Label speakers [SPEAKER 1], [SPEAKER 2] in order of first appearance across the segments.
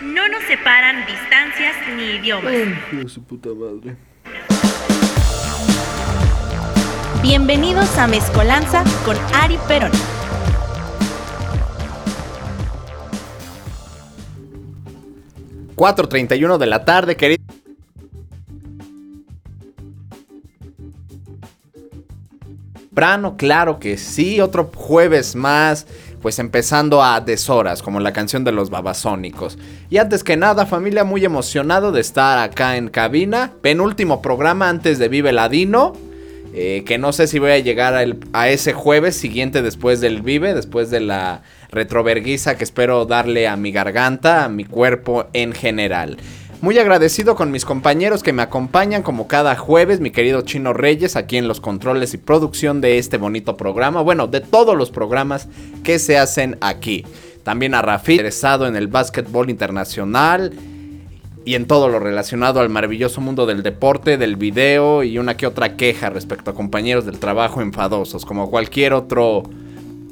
[SPEAKER 1] No nos separan distancias ni idiomas.
[SPEAKER 2] Ay, su puta madre.
[SPEAKER 1] Bienvenidos a Mezcolanza con Ari Perón.
[SPEAKER 2] ...4.31 de la tarde, querido... Claro que sí, otro jueves más, pues empezando a deshoras, como la canción de los babasónicos. Y antes que nada, familia, muy emocionado de estar acá en cabina, penúltimo programa antes de Vive Ladino, eh, que no sé si voy a llegar a, a, ese jueves siguiente después del Vive, después de la retroverguiza que espero darle a mi garganta, a mi cuerpo en general. Muy agradecido con mis compañeros que me acompañan como cada jueves, mi querido Chino Reyes, aquí en los controles y producción de este bonito programa, bueno, de todos los programas que se hacen aquí. También a Rafi, interesado en el básquetbol internacional y en todo lo relacionado al maravilloso mundo del deporte, del video y una que otra queja respecto a compañeros del trabajo enfadosos, como cualquier otro,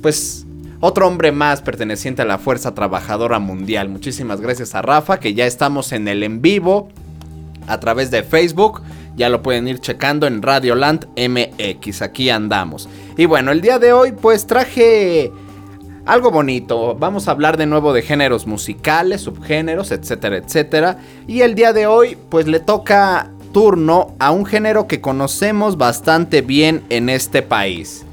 [SPEAKER 2] pues otro hombre más perteneciente a la Fuerza Trabajadora Mundial. Muchísimas gracias a Rafa, que ya estamos en el en vivo a través de Facebook. Ya lo pueden ir checando en Radioland MX. Aquí andamos. Y bueno, el día de hoy pues traje algo bonito. Vamos a hablar de nuevo de géneros musicales, subgéneros, etcétera, etcétera. Y el día de hoy pues le toca turno a un género que conocemos bastante bien en este país.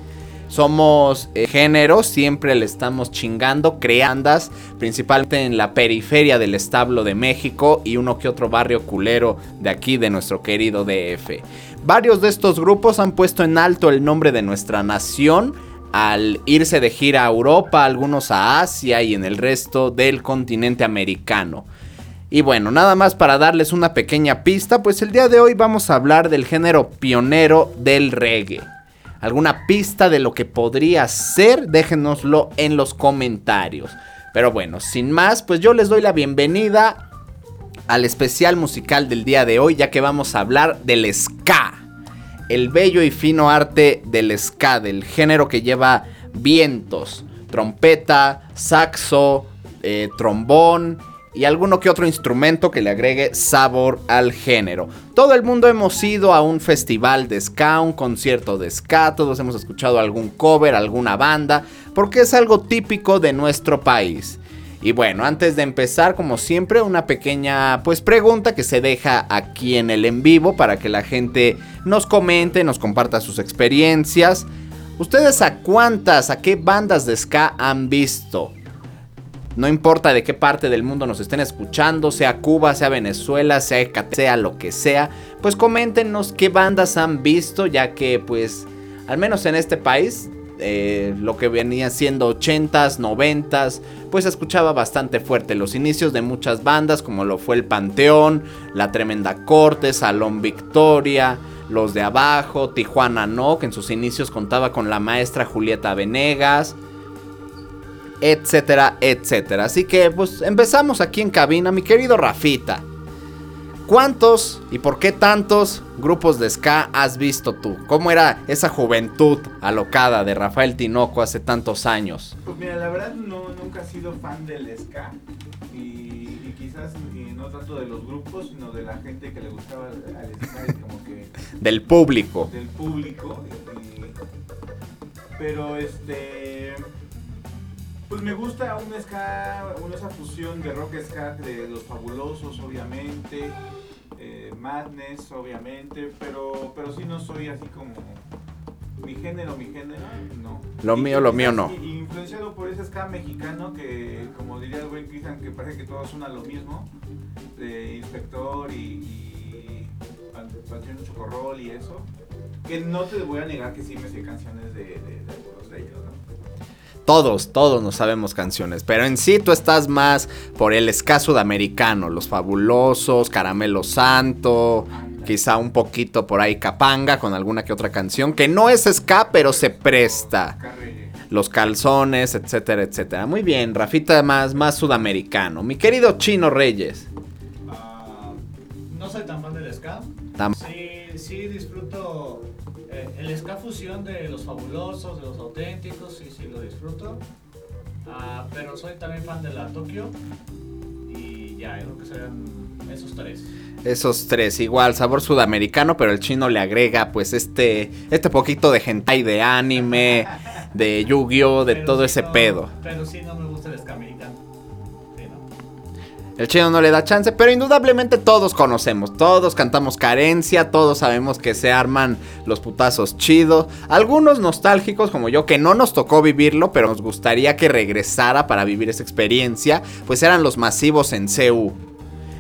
[SPEAKER 2] Somos eh, géneros, siempre le estamos chingando, creandas, principalmente en la periferia del establo de México y uno que otro barrio culero de aquí de nuestro querido DF. Varios de estos grupos han puesto en alto el nombre de nuestra nación al irse de gira a Europa, algunos a Asia y en el resto del continente americano. Y bueno, nada más para darles una pequeña pista, pues el día de hoy vamos a hablar del género pionero del reggae alguna pista de lo que podría ser, déjenoslo en los comentarios. Pero bueno, sin más, pues yo les doy la bienvenida al especial musical del día de hoy, ya que vamos a hablar del ska. El bello y fino arte del ska, del género que lleva vientos, trompeta, saxo, eh, trombón y alguno que otro instrumento que le agregue sabor al género. Todo el mundo hemos ido a un festival de ska, un concierto de ska, todos hemos escuchado algún cover, alguna banda, porque es algo típico de nuestro país. Y bueno, antes de empezar, como siempre, una pequeña pues pregunta que se deja aquí en el en vivo para que la gente nos comente, nos comparta sus experiencias. ¿Ustedes a cuántas, a qué bandas de ska han visto? No importa de qué parte del mundo nos estén escuchando, sea Cuba, sea Venezuela, sea sea lo que sea, pues coméntenos qué bandas han visto, ya que pues al menos en este país eh, lo que venía siendo 80s, 90s, pues escuchaba bastante fuerte. Los inicios de muchas bandas como lo fue el Panteón, La Tremenda Corte, Salón Victoria, Los de Abajo, Tijuana No, que en sus inicios contaba con la maestra Julieta Venegas etcétera, etcétera. Así que pues empezamos aquí en cabina, mi querido Rafita. ¿Cuántos y por qué tantos grupos de ska has visto tú? ¿Cómo era esa juventud alocada de Rafael Tinoco hace tantos años?
[SPEAKER 3] Pues mira, la verdad no, nunca he sido fan del ska y, quizás no tanto de los grupos, sino de la gente que le gustaba al ska y como que...
[SPEAKER 2] Del público.
[SPEAKER 3] Del público. pero este... Pues me gusta un ska, una esa fusión de rock ska de los fabulosos, obviamente, eh, Madness, obviamente, pero, pero sí no soy así como mi género, mi género, no.
[SPEAKER 2] Lo mío, lo mío no.
[SPEAKER 3] Influenciado por ese ska mexicano que, como diría el buen Cristian, que parece que todos suena lo mismo, de Inspector y, y Panteón Chocorrol y eso, que no te voy a negar que sí me sé canciones de, de, de algunos de ellos, ¿no?
[SPEAKER 2] Todos, todos no sabemos canciones, pero en sí tú estás más por el ska sudamericano, los fabulosos, Caramelo Santo, quizá un poquito por ahí Capanga con alguna que otra canción, que no es ska, pero se presta. Los calzones, etcétera, etcétera. Muy bien, Rafita más, más sudamericano. Mi querido Chino Reyes.
[SPEAKER 4] Uh, no soy tan fan del ska. Sí, sí disfruto eh, el ska fusión de los fabulosos, de los auténticos, sí, sí lo disfruto. Ah, pero soy también fan de la Tokio. Y ya, yo creo que serían esos tres.
[SPEAKER 2] Esos tres, igual, sabor sudamericano, pero el chino le agrega pues este, este poquito de hentai de anime, de Yu-Gi-Oh, de todo ese pedo.
[SPEAKER 4] Pero sí no me gusta el ska
[SPEAKER 2] el chino no le da chance, pero indudablemente todos conocemos, todos cantamos carencia, todos sabemos que se arman los putazos chidos. Algunos nostálgicos como yo que no nos tocó vivirlo, pero nos gustaría que regresara para vivir esa experiencia, pues eran los masivos en CU.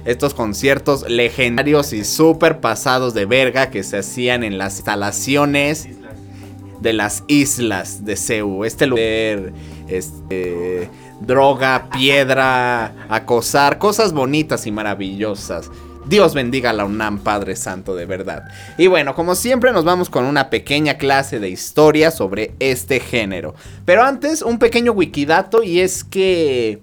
[SPEAKER 2] Estos conciertos legendarios y súper pasados de verga que se hacían en las instalaciones de las islas de CU. Este lugar, este droga, piedra, acosar, cosas bonitas y maravillosas. Dios bendiga a la UNAM, Padre Santo, de verdad. Y bueno, como siempre nos vamos con una pequeña clase de historia sobre este género. Pero antes, un pequeño wikidato y es que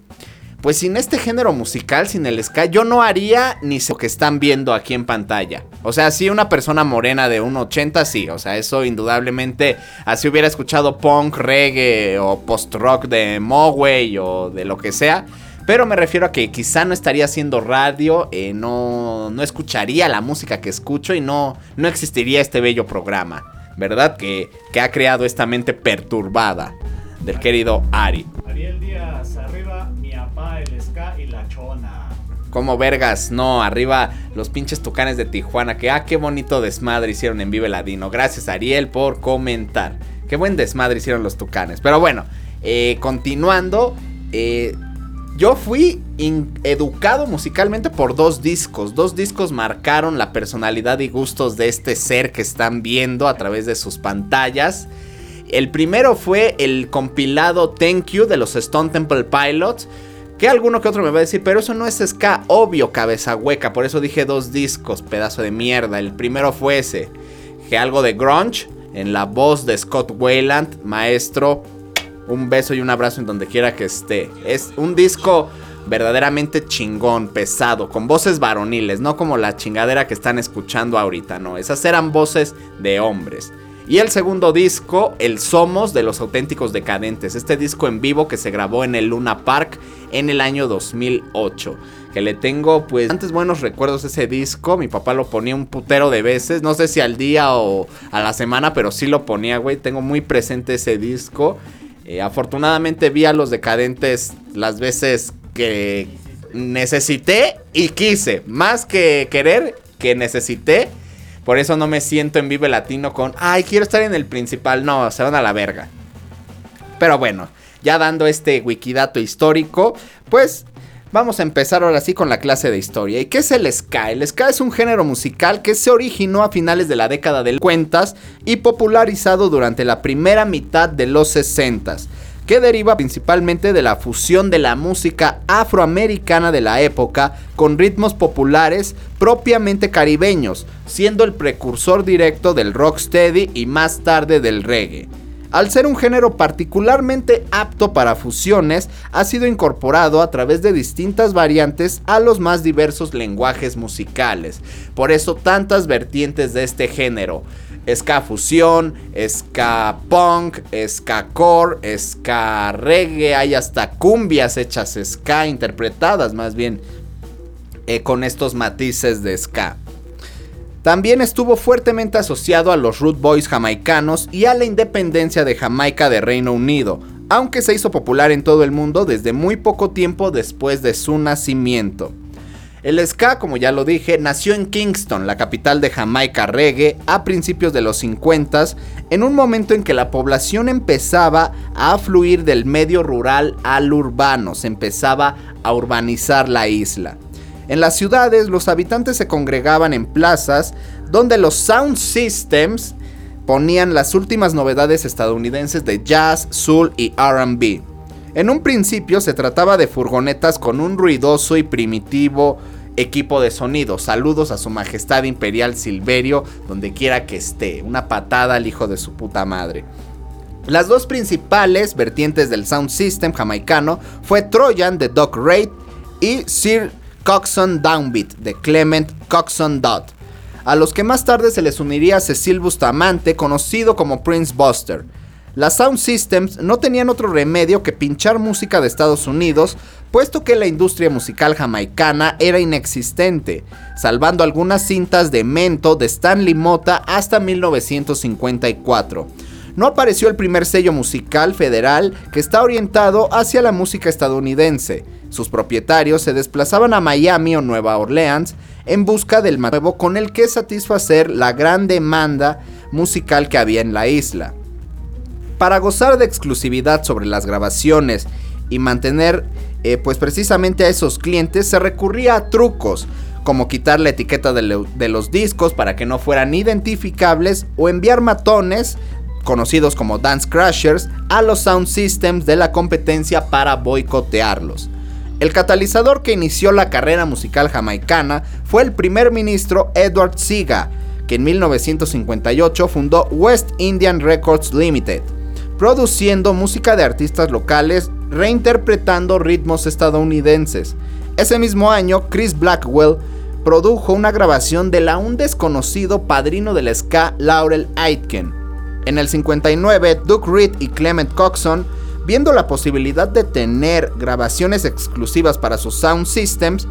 [SPEAKER 2] pues sin este género musical, sin el ska, yo no haría ni lo que están viendo aquí en pantalla. O sea, si una persona morena de 1,80, sí. O sea, eso indudablemente, así hubiera escuchado punk, reggae o post-rock de Mogwai o de lo que sea. Pero me refiero a que quizá no estaría haciendo radio, eh, no, no escucharía la música que escucho y no, no existiría este bello programa, ¿verdad? Que, que ha creado esta mente perturbada del querido Ari.
[SPEAKER 4] Ariel Díaz,
[SPEAKER 2] Como vergas, no, arriba los pinches tucanes de Tijuana, que ah, qué bonito desmadre hicieron en Vive Ladino. Gracias Ariel por comentar. Qué buen desmadre hicieron los tucanes. Pero bueno, eh, continuando, eh, yo fui educado musicalmente por dos discos. Dos discos marcaron la personalidad y gustos de este ser que están viendo a través de sus pantallas. El primero fue el compilado Thank You de los Stone Temple Pilots. Que alguno que otro me va a decir, pero eso no es ska, obvio, cabeza hueca. Por eso dije dos discos, pedazo de mierda. El primero fue ese, que algo de grunge, en la voz de Scott Wayland, maestro. Un beso y un abrazo en donde quiera que esté. Es un disco verdaderamente chingón, pesado, con voces varoniles, no como la chingadera que están escuchando ahorita, no. Esas eran voces de hombres. Y el segundo disco, El Somos de los Auténticos Decadentes. Este disco en vivo que se grabó en el Luna Park en el año 2008. Que le tengo pues antes buenos recuerdos ese disco. Mi papá lo ponía un putero de veces. No sé si al día o a la semana, pero sí lo ponía, güey. Tengo muy presente ese disco. Eh, afortunadamente vi a los decadentes las veces que necesité y quise. Más que querer, que necesité por eso no me siento en Vive Latino con, ay, quiero estar en el principal. No, se van a la verga. Pero bueno, ya dando este wikidato histórico, pues Vamos a empezar ahora sí con la clase de historia. ¿Y qué es el ska? El ska es un género musical que se originó a finales de la década del cuentas y popularizado durante la primera mitad de los 60 que deriva principalmente de la fusión de la música afroamericana de la época con ritmos populares propiamente caribeños, siendo el precursor directo del rocksteady y más tarde del reggae. Al ser un género particularmente apto para fusiones, ha sido incorporado a través de distintas variantes a los más diversos lenguajes musicales. Por eso tantas vertientes de este género ska fusión, ska punk, ska core, ska reggae, hay hasta cumbias hechas ska, interpretadas más bien eh, con estos matices de ska. También estuvo fuertemente asociado a los Root Boys jamaicanos y a la independencia de Jamaica de Reino Unido, aunque se hizo popular en todo el mundo desde muy poco tiempo después de su nacimiento. El ska, como ya lo dije, nació en Kingston, la capital de Jamaica reggae, a principios de los 50, en un momento en que la población empezaba a fluir del medio rural al urbano, se empezaba a urbanizar la isla. En las ciudades los habitantes se congregaban en plazas donde los sound systems ponían las últimas novedades estadounidenses de jazz, soul y RB. En un principio se trataba de furgonetas con un ruidoso y primitivo equipo de sonido. Saludos a su majestad imperial Silverio, donde quiera que esté. Una patada al hijo de su puta madre. Las dos principales vertientes del sound system jamaicano fue Trojan de Doc Reid y Sir Coxon Downbeat de Clement Coxon Dodd, a los que más tarde se les uniría Cecil Bustamante, conocido como Prince Buster. Las Sound Systems no tenían otro remedio que pinchar música de Estados Unidos, puesto que la industria musical jamaicana era inexistente, salvando algunas cintas de Mento de Stanley Mota hasta 1954. No apareció el primer sello musical federal que está orientado hacia la música estadounidense. Sus propietarios se desplazaban a Miami o Nueva Orleans en busca del nuevo con el que satisfacer la gran demanda musical que había en la isla. Para gozar de exclusividad sobre las grabaciones y mantener eh, pues precisamente a esos clientes se recurría a trucos como quitar la etiqueta de, de, los discos para que no fueran identificables o enviar matones conocidos como Dance Crashers a los sound systems de la competencia para boicotearlos. El catalizador que inició la carrera musical jamaicana fue el primer ministro Edward Siga, que en 1958 fundó West Indian Records Limited, produciendo música de artistas locales reinterpretando ritmos estadounidenses. Ese mismo año, Chris Blackwell produjo una grabación del aún desconocido padrino del ska Laurel Aitken. En el 59, Duke Reed y Clement Coxon, viendo la posibilidad de tener grabaciones exclusivas para sus sound systems,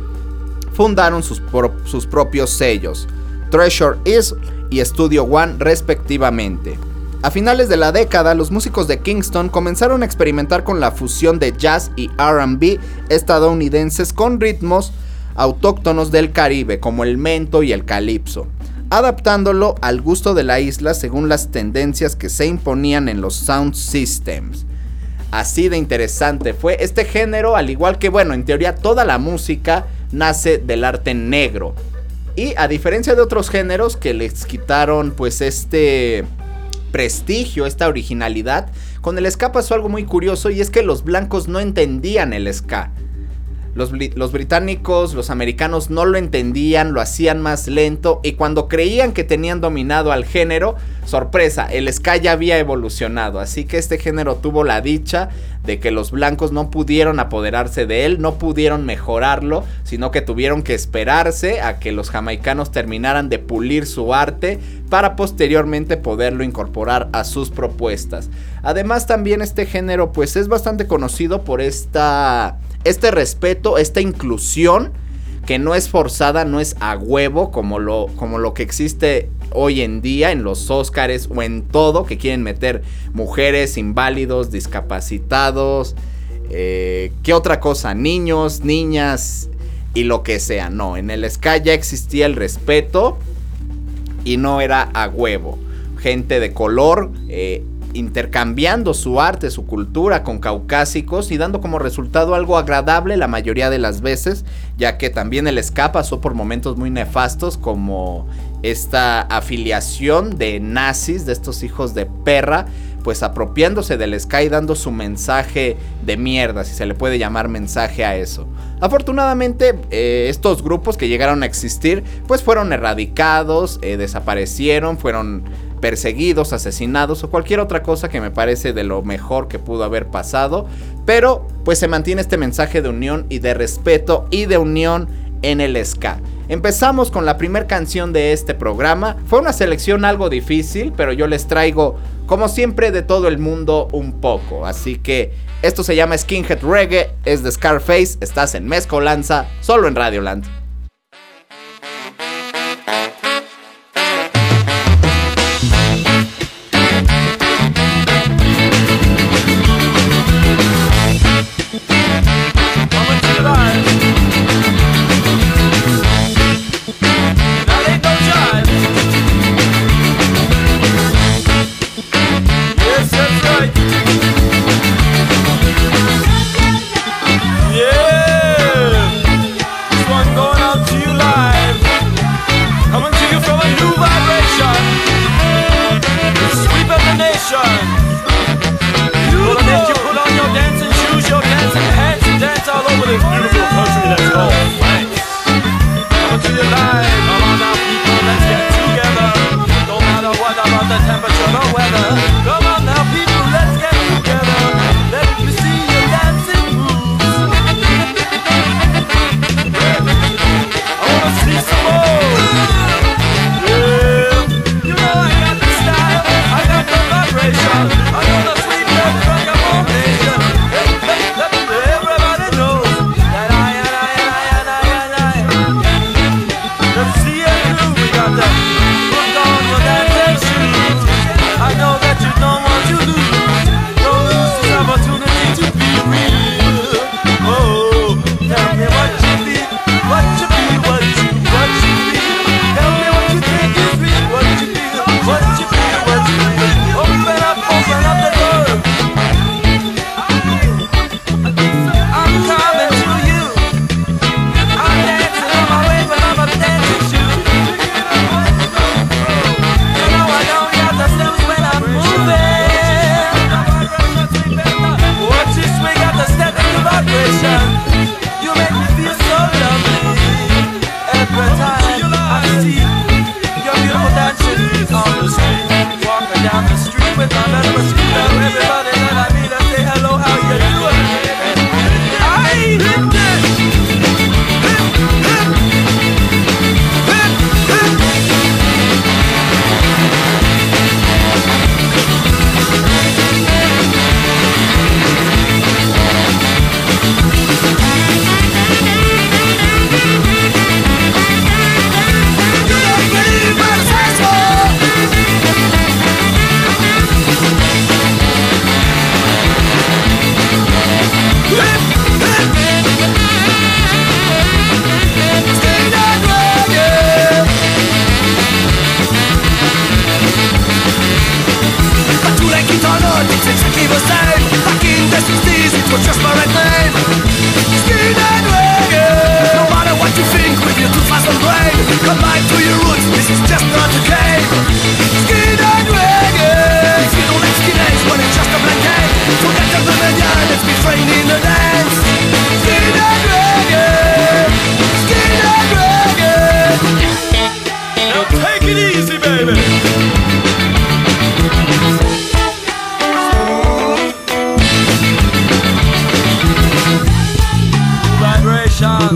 [SPEAKER 2] fundaron sus, sus propios sellos, Treasure Is y Studio One respectivamente. A finales de la década, los músicos de Kingston comenzaron a experimentar con la fusión de jazz y RB estadounidenses con ritmos autóctonos del Caribe, como el mento y el calipso, adaptándolo al gusto de la isla según las tendencias que se imponían en los sound systems. Así de interesante fue este género, al igual que, bueno, en teoría toda la música nace del arte negro. Y a diferencia de otros géneros que les quitaron pues este prestigio, esta originalidad. Con el ska pasó algo muy curioso y es que los blancos no entendían el ska. Los, británicos, los americanos no lo entendían, lo hacían más lento y cuando creían que tenían dominado al género, sorpresa, el ska ya había evolucionado. Así que este género tuvo la dicha de que los blancos no pudieron apoderarse de él, no pudieron mejorarlo, sino que tuvieron que esperarse a que los jamaicanos terminaran de pulir su arte para posteriormente poderlo incorporar a sus propuestas. Además también este género pues es bastante conocido por esta este respeto, esta inclusión que no es forzada, no es a huevo como lo, como lo que existe hoy en día en los Óscares o en todo, que quieren meter mujeres, inválidos, discapacitados, eh, ¿qué otra cosa? Niños, niñas y lo que sea. No, en el Sky ya existía el respeto y no era a huevo. Gente de color, eh, intercambiando su arte, su cultura con caucásicos y dando como resultado algo agradable la mayoría de las veces, ya que también el ska pasó por momentos muy nefastos como esta afiliación de nazis, de estos hijos de perra, pues apropiándose del ska y dando su mensaje de mierda, si se le puede llamar mensaje a eso. Afortunadamente, eh, estos grupos que llegaron a existir, pues fueron erradicados, eh, desaparecieron, fueron perseguidos, asesinados o cualquier otra cosa que me parece de lo mejor que pudo haber pasado. Pero pues se mantiene este mensaje de unión y de respeto y de unión en el ska. Empezamos con la primera canción de este programa. Fue una selección algo difícil, pero yo les traigo, como siempre, de todo el mundo un poco. Así que esto se llama Skinhead Reggae, es de Scarface, estás en Mezcolanza, solo en Radioland.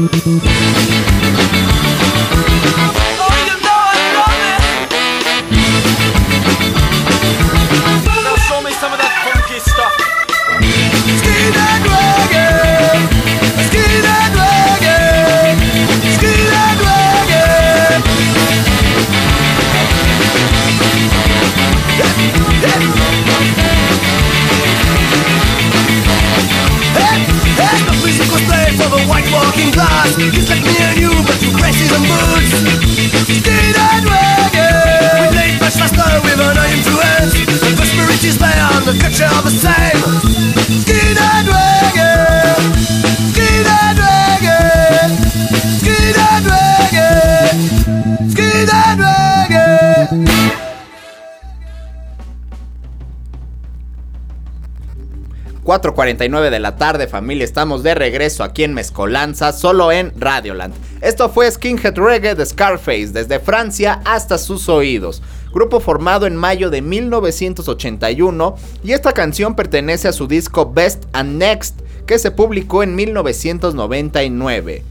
[SPEAKER 5] Thank you.
[SPEAKER 2] 4.49 de la tarde, familia. Estamos de regreso aquí en Mezcolanza, solo en Radioland. Esto fue Skinhead Reggae de Scarface, desde Francia hasta sus oídos. Grupo formado en mayo de 1981 y esta canción pertenece a su disco Best and Next, que se publicó en 1999.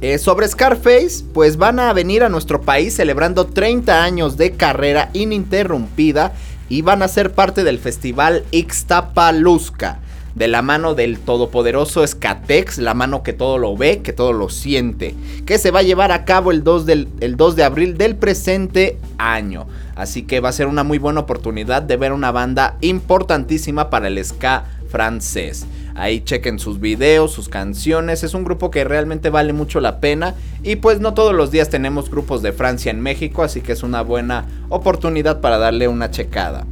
[SPEAKER 2] Eh, sobre Scarface, pues van a venir a nuestro país celebrando 30 años de carrera ininterrumpida y van a ser parte del festival Ixtapaluzca. De la mano del todopoderoso Skatex, la mano que todo lo ve, que todo lo siente, que se va a llevar a cabo el 2, del, el 2 de abril del presente año. Así que va a ser una muy buena oportunidad de ver una banda importantísima para el ska francés. Ahí chequen sus videos, sus canciones. Es un grupo que realmente vale mucho la pena. Y pues no todos los días tenemos grupos de Francia en México, así que es una buena oportunidad para darle una checada.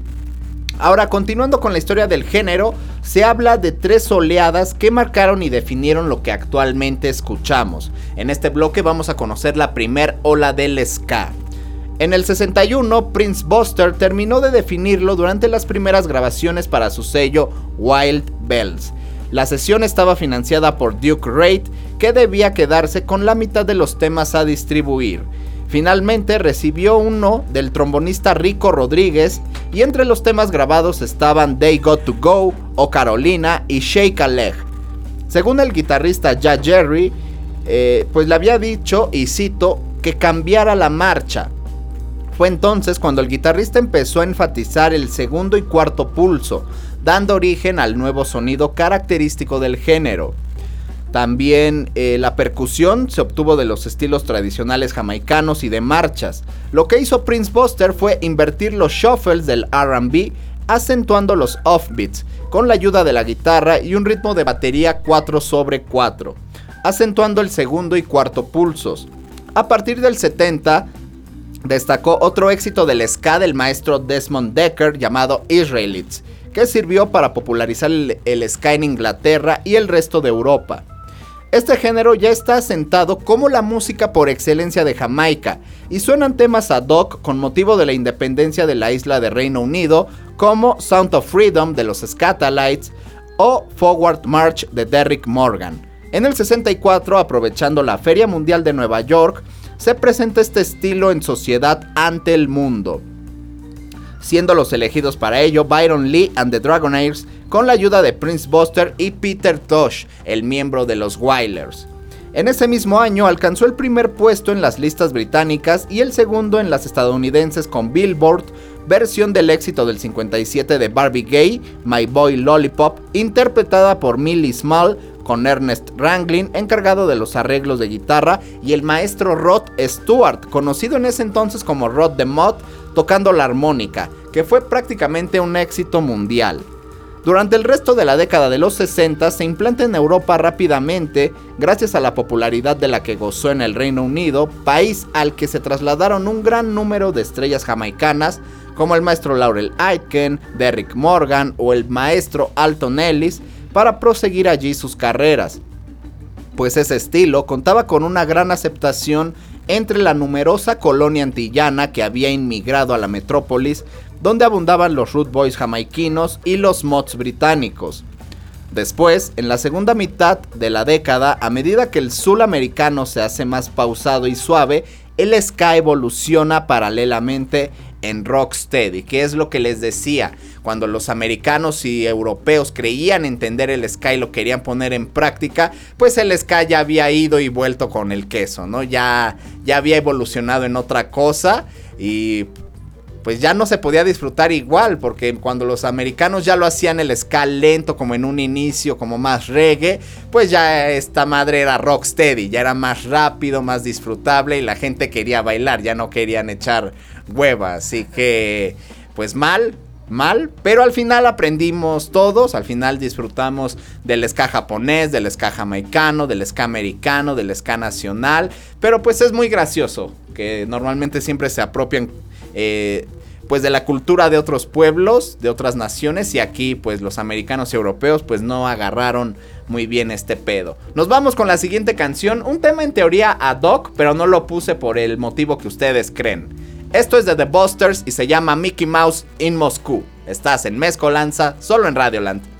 [SPEAKER 2] Ahora, continuando con la historia del género, se habla de tres oleadas que marcaron y definieron lo que actualmente escuchamos. En este bloque vamos a conocer la primer ola del ska. En el 61, Prince Buster terminó de definirlo durante las primeras grabaciones para su sello Wild Bells. La sesión estaba financiada por Duke Reid, que debía quedarse con la mitad de los temas a distribuir. Finalmente recibió uno del trombonista Rico Rodríguez y entre los temas grabados estaban They Got to Go, O Carolina y Shake a Leg. Según el guitarrista Ya Jerry, eh, pues le había dicho, y cito, que cambiara la marcha. Fue entonces cuando el guitarrista empezó a enfatizar el segundo y cuarto pulso, dando origen al nuevo sonido característico del género. También eh, la percusión se obtuvo de los estilos tradicionales jamaicanos y de marchas. Lo que hizo Prince Buster fue invertir los shuffles del RB, acentuando los offbeats, con la ayuda de la guitarra y un ritmo de batería 4 sobre 4, acentuando el segundo y cuarto pulsos. A partir del 70, destacó otro éxito del ska del maestro Desmond Decker llamado Israelites, que sirvió para popularizar el, ska en Inglaterra y el resto de Europa. Este género ya está asentado como la música por excelencia de Jamaica y suenan temas ad hoc con motivo de la independencia de la isla de Reino Unido como Sound of Freedom de los Scatalites o Forward March de Derrick Morgan. En el 64, aprovechando la Feria Mundial de Nueva York, se presenta este estilo en sociedad ante el mundo siendo los elegidos para ello Byron Lee and the Dragonaires con la ayuda de Prince Buster y Peter Tosh, el miembro de los Wailers. En ese mismo año alcanzó el primer puesto en las listas británicas y el segundo en las estadounidenses con Billboard, versión del éxito del 57 de Barbie Gay, My Boy Lollipop, interpretada por Millie Small con Ernest Ranglin, encargado de los arreglos de guitarra, y el maestro Rod Stewart, conocido en ese entonces como Rod the Mod, tocando la armónica, que fue prácticamente un éxito mundial. Durante el resto de la década de los 60 se implanta en Europa rápidamente gracias a la popularidad de la que gozó en el Reino Unido, país al que se trasladaron un gran número de estrellas jamaicanas como el maestro Laurel Aitken, Derrick Morgan o el maestro Alton Ellis, para proseguir allí sus carreras, pues ese estilo contaba con una gran aceptación entre la numerosa colonia antillana que había inmigrado a la metrópolis, donde abundaban los root boys jamaiquinos y los mods británicos. Después, en la segunda mitad de la década, a medida que el sul americano se hace más pausado y suave, el ska evoluciona paralelamente en Rocksteady, que es lo que les decía, cuando los americanos y europeos creían entender el ska y lo querían poner en práctica, pues el ska ya había ido y vuelto con el queso, ¿no? Ya, ya había evolucionado en otra cosa y pues ya no se podía disfrutar igual, porque cuando los americanos ya lo hacían el ska lento, como en un inicio, como más reggae, pues ya esta madre era rocksteady, ya era más rápido, más disfrutable y la gente quería bailar, ya no querían echar hueva, así que pues mal, mal, pero al final aprendimos todos, al final disfrutamos del ska japonés, del ska jamaicano, del ska americano, del ska nacional, pero pues es muy gracioso que normalmente siempre se apropian eh, pues de la cultura de otros pueblos, de otras naciones y aquí pues los americanos y europeos pues no agarraron muy bien este pedo. Nos vamos con la siguiente canción, un tema en teoría ad hoc, pero no lo puse por el motivo que ustedes creen. Esto es de The Busters y se llama Mickey Mouse in Moscú. Estás en Mezcolanza, solo en Radioland.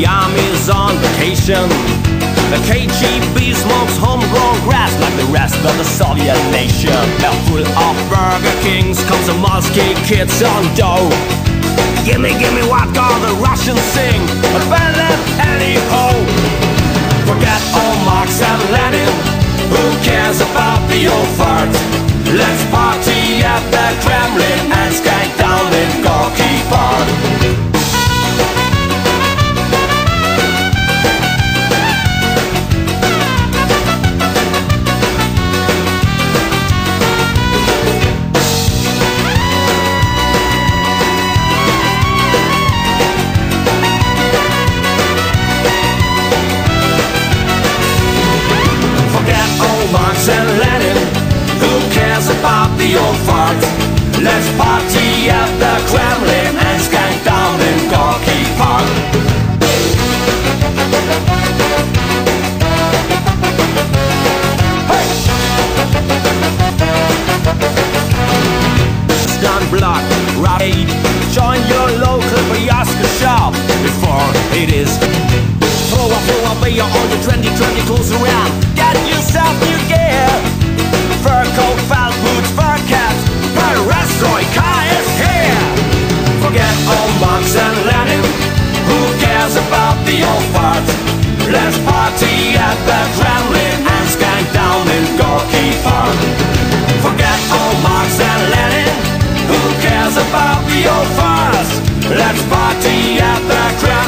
[SPEAKER 5] The army's on vacation. The KGB smokes homegrown grass like the rest of the Soviet nation. Now full of Burger Kings comes a Moscow kids on dough. Gimme, gimme what all the Russians sing. A ballet, any hoe. Forget all Marx and Lenin. Who cares about the old fart? Let's party at the Kremlin and skank down in Gorky Park. Let's party at the Kremlin and skank down in Gorky Park. Hey! Stun block, raid. Join your local Bayaska shop before it is. Throw a throw a beer on your trendy, trendy clothes around. Get yourself new gear. Cares about the old farts? Let's party at the Kremlin and skank down in Gorky Park. Forget old Marx and Lenin. Who cares about the old farts? Let's party at the Kremlin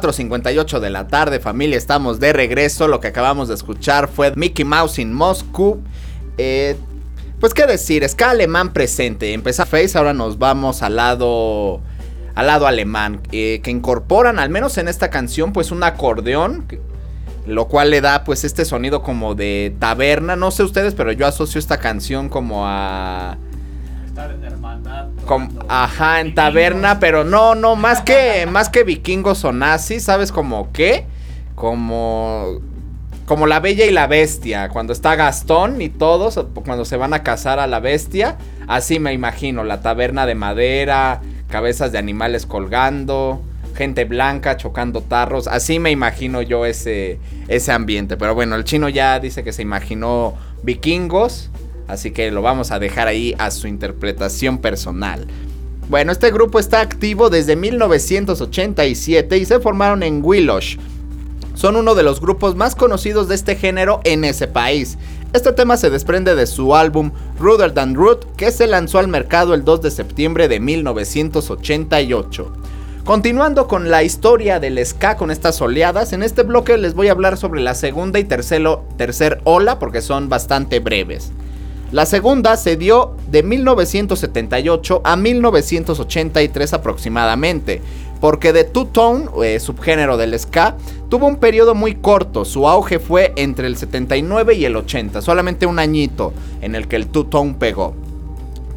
[SPEAKER 2] 4.58 de la tarde, familia, estamos de regreso. Lo que acabamos de escuchar fue Mickey Mouse in Moscow. Eh, pues qué decir, ska alemán presente. Empezó Face, ahora nos vamos al lado al lado alemán, eh, que incorporan al menos en esta canción pues un acordeón, lo cual le da pues este sonido como de taberna, no sé ustedes, pero yo asocio esta canción como a...
[SPEAKER 4] Estar en hermandad.
[SPEAKER 2] ajá, en taberna, pero no, no, más que, más que vikingos o nazis, ¿sabes como qué? Como... Como la bella y la bestia, cuando está Gastón y todos, cuando se van a casar a la bestia, así me imagino, la taberna de madera, cabezas de animales colgando, gente blanca chocando tarros. Así me imagino yo ese, ese ambiente. Pero bueno, el chino ya dice que se imaginó vikingos. Así que lo vamos a dejar ahí a su interpretación personal. Bueno, este grupo está activo desde 1987 y se formaron en Willosh. Son uno de los grupos más conocidos de este género en ese país. Este tema se desprende de su álbum Ruder Than Root que se lanzó al mercado el 2 de septiembre de 1988. Continuando con la historia del ska con estas oleadas, en este bloque les voy a hablar sobre la segunda y tercero, tercer ola porque son bastante breves. La segunda se dio de 1978 a 1983 aproximadamente, porque The Two Tone, eh, subgénero del ska, tuvo un periodo muy corto. Su auge fue entre el 79 y el 80, solamente un añito en el que el Two Tone pegó.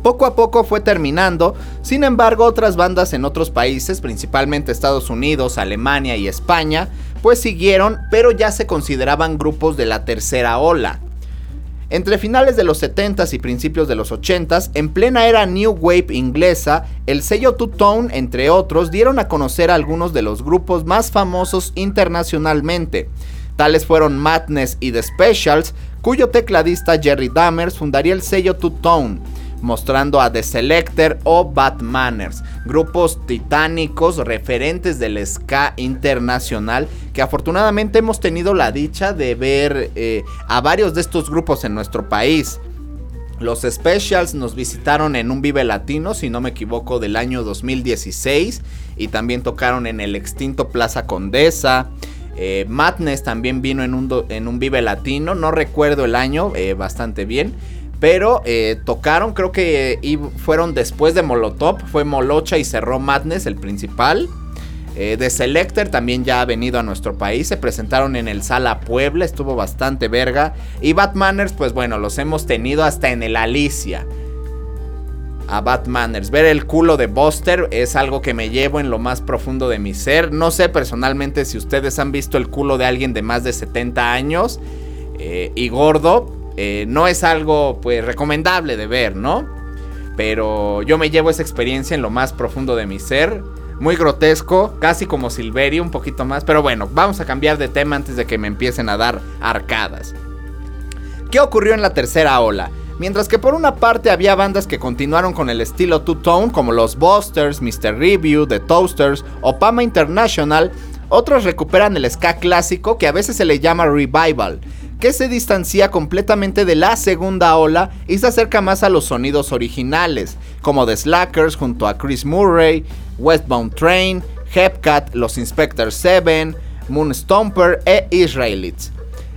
[SPEAKER 2] Poco a poco fue terminando, sin embargo otras bandas en otros países, principalmente Estados Unidos, Alemania y España, pues siguieron, pero ya se consideraban grupos de la tercera ola. Entre finales de los 70s y principios de los 80s, en plena era New Wave inglesa, el sello Two Tone, entre otros, dieron a conocer a algunos de los grupos más famosos internacionalmente. Tales fueron Madness y The Specials, cuyo tecladista Jerry Dammers fundaría el sello Two Tone mostrando a The Selector o Bad Manners, grupos titánicos referentes del ska internacional que afortunadamente hemos tenido la dicha de ver eh, a varios de estos grupos en nuestro país. Los Specials nos visitaron en un Vive Latino, si no me equivoco, del año 2016 y también tocaron en el extinto Plaza Condesa. Eh, Madness también vino en un, en un Vive Latino, no recuerdo el año eh, bastante bien. Pero eh, tocaron, creo que fueron después de Molotov. Fue Molocha y cerró Madness, el principal. Eh, The Selector también ya ha venido a nuestro país. Se presentaron en el Sala Puebla, estuvo bastante verga. Y Batmaners, pues bueno, los hemos tenido hasta en el Alicia. A Batmaners. Ver el culo de Buster es algo que me llevo en lo más profundo de mi ser. No sé personalmente si ustedes han visto el culo de alguien de más de 70 años eh, y gordo. Eh, no es algo pues recomendable de ver, ¿no? Pero yo me llevo esa experiencia en lo más profundo de mi ser. Muy grotesco, casi como Silverio, un poquito más. Pero bueno, vamos a cambiar de tema antes de que me empiecen a dar arcadas. ¿Qué ocurrió en la tercera ola? Mientras que por una parte había bandas que continuaron con el estilo two-tone como los Busters, Mr. Review, The Toasters o Pama International, otros recuperan el ska clásico que a veces se le llama revival, que se distancia completamente de la segunda ola y se acerca más a los sonidos originales, como The Slackers junto a Chris Murray, Westbound Train, Hepcat, Los Inspector 7, Moonstomper e Israelites.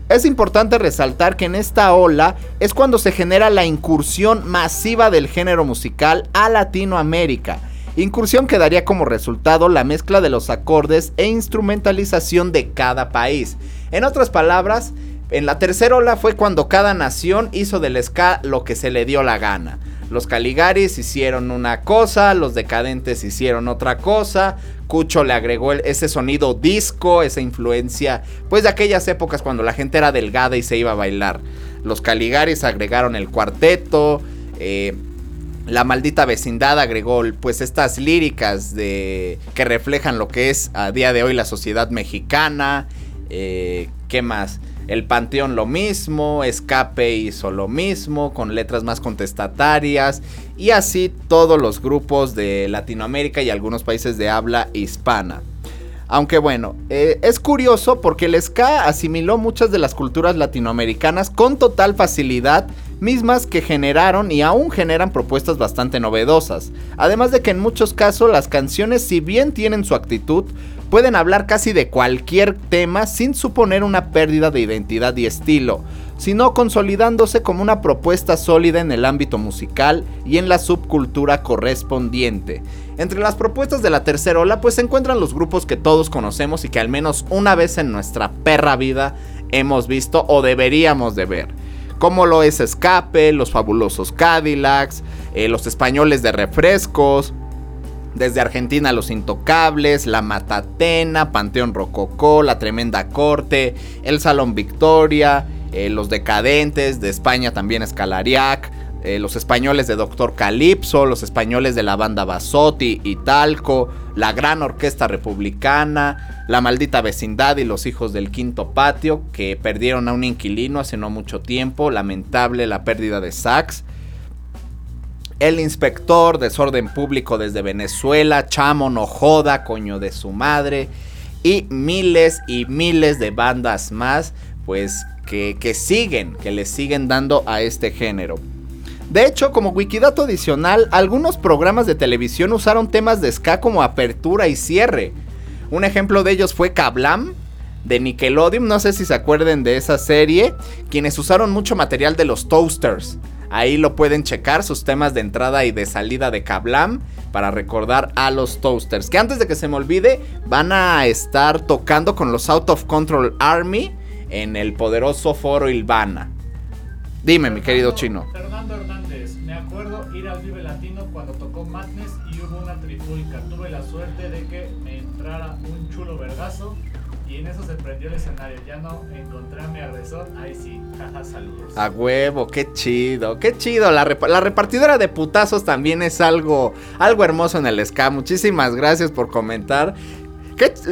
[SPEAKER 2] Es importante resaltar que en esta ola es cuando se genera la incursión masiva del género musical a Latinoamérica, incursión que daría como resultado la mezcla de los acordes e instrumentalización de cada país. En otras palabras, en la tercera ola fue cuando cada nación hizo del ska lo que se le dio la gana. Los Caligaris hicieron una cosa, los Decadentes hicieron otra cosa, Cucho le agregó ese sonido disco, esa influencia, pues de aquellas épocas cuando la gente era delgada y se iba a bailar. Los Caligaris agregaron el cuarteto, eh, la maldita vecindad agregó pues estas líricas de que reflejan lo que es a día de hoy la sociedad mexicana. Eh, ¿Qué más? El Panteón lo mismo, Escape hizo lo mismo, con letras más contestatarias, y así todos los grupos de Latinoamérica y algunos países de habla hispana. Aunque bueno, eh, es curioso porque el ska asimiló muchas de las culturas latinoamericanas con total facilidad, mismas que generaron y aún generan propuestas bastante novedosas. Además de que en muchos casos las canciones, si bien tienen su actitud, pueden hablar casi de cualquier tema sin suponer una pérdida de identidad y estilo, sino consolidándose como una propuesta sólida en el ámbito musical y en la subcultura correspondiente. Entre las propuestas de la tercera ola pues se encuentran los grupos que todos conocemos y que al menos una vez en nuestra perra vida hemos visto o deberíamos de ver. Como lo es Escape, los fabulosos Cadillacs, eh, los españoles de refrescos, desde Argentina Los Intocables, La Matatena, Panteón Rococó, La Tremenda Corte, El Salón Victoria, eh, Los Decadentes, de España también Escalariac, eh, los españoles de Doctor Calipso, los españoles de la banda Basotti y Talco, la Gran Orquesta Republicana, la Maldita Vecindad y los Hijos del Quinto Patio, que perdieron a un inquilino hace no mucho tiempo, lamentable la pérdida de Sax. El inspector, desorden público desde Venezuela, chamo no joda, coño de su madre. Y miles y miles de bandas más, pues que, que siguen, que le siguen dando a este género. De hecho, como wikidato adicional, algunos programas de televisión usaron temas de ska como apertura y cierre. Un ejemplo de ellos fue Kablam, de Nickelodeon, no sé si se acuerden de esa serie, quienes usaron mucho material de los Toasters. Ahí lo pueden checar, sus temas de entrada y de salida de Kablam, para recordar a los Toasters. Que antes de que se me olvide, van a estar tocando con los Out of Control Army en el poderoso foro Ilvana. Dime, mi querido chino.
[SPEAKER 4] Fernando Hernández, me acuerdo ir al Vive Latino cuando tocó Madness y hubo una trifulca. Tuve la suerte de que me entrara un chulo vergazo y en eso se prendió el escenario. Ya no encontré a mi agresor. Ahí sí, jaja, saludos.
[SPEAKER 2] A huevo, qué chido, qué chido. La, la, repartidora de putazos también es algo, algo hermoso en el ska. Muchísimas gracias por comentar.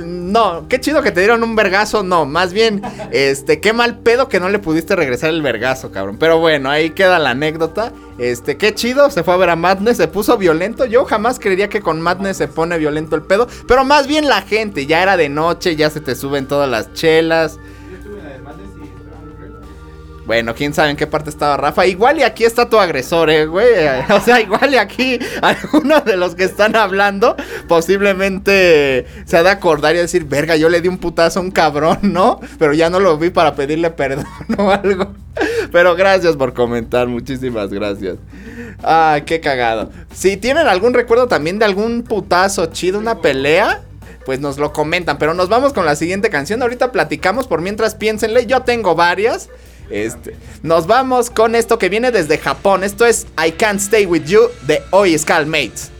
[SPEAKER 2] No, qué chido que te dieron un vergazo, no, más bien, este, qué mal pedo que no le pudiste regresar el vergazo, cabrón. Pero bueno, ahí queda la anécdota. Este, qué chido, se fue a ver a Madness, se puso violento. Yo jamás creería que con Madness se pone violento el pedo, pero más bien la gente, ya era de noche, ya se te suben todas las chelas. Bueno, quién sabe en qué parte estaba Rafa. Igual y aquí está tu agresor, eh, güey. O sea, igual y aquí algunos de los que están hablando posiblemente se ha de acordar y decir, verga, yo le di un putazo a un cabrón, ¿no? Pero ya no lo vi para pedirle perdón o algo. Pero gracias por comentar, muchísimas gracias. Ay, qué cagado. Si tienen algún recuerdo también de algún putazo chido, una pelea, pues nos lo comentan. Pero nos vamos con la siguiente canción. Ahorita platicamos, por mientras piénsenle. Yo tengo varias. Este, nos vamos con esto que viene desde Japón. Esto es I Can't Stay With You de Oi Skullmates.